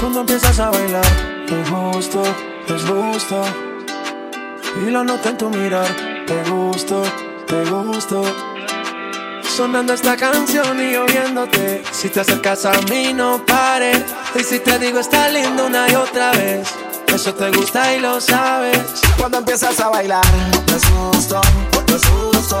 Cuando empiezas a bailar, es justo, es justo. Y lo noto en tu mirar, te gusto, te gusto. Sonando esta canción y oyéndote. Si te acercas a mí, no pares. Y si te digo, está lindo una y otra vez. Eso te gusta y lo sabes. Cuando empiezas a bailar, te gusto, te gusto.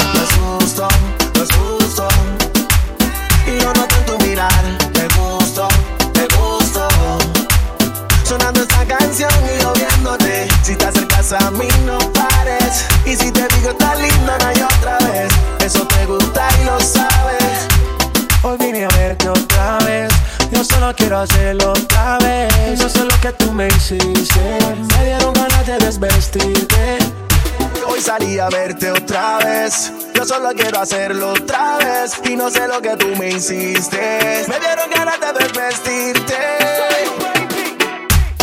a mí, no pares. Y si te digo, está lindo una y otra vez. Eso te gusta y lo sabes. Hoy vine a verte otra vez. Yo solo quiero hacerlo otra vez. No sé lo que tú me hiciste. Me dieron ganas de desvestirte. Hoy salí a verte otra vez. Yo solo quiero hacerlo otra vez. Y no sé lo que tú me hiciste. Me dieron ganas de desvestirte.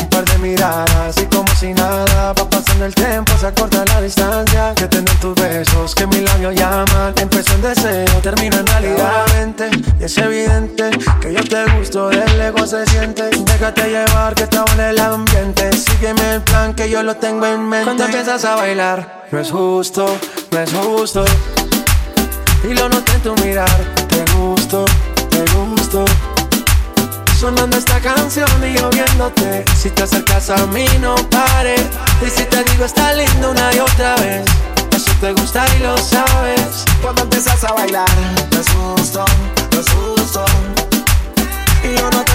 Un par de miradas y como si nada Va el tiempo, se acorta la distancia Que tener tus besos, que mis labios llaman Empezó en deseo, termina en realidad. Y es evidente que yo te gusto De lejos se siente. Déjate llevar que está en el ambiente. Sígueme el plan que yo lo tengo en mente. Cuando empiezas a bailar No es justo, no es justo. Y lo noté en tu mirar. Te gusto, te gusto. Sonando esta canción y yo viéndote. Si te acercas a mí no pares Y si te digo está lindo una y otra vez Eso te gusta y lo sabes Cuando empiezas a bailar, no es justo, no es justo. Y yo noto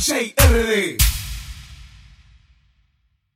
DJ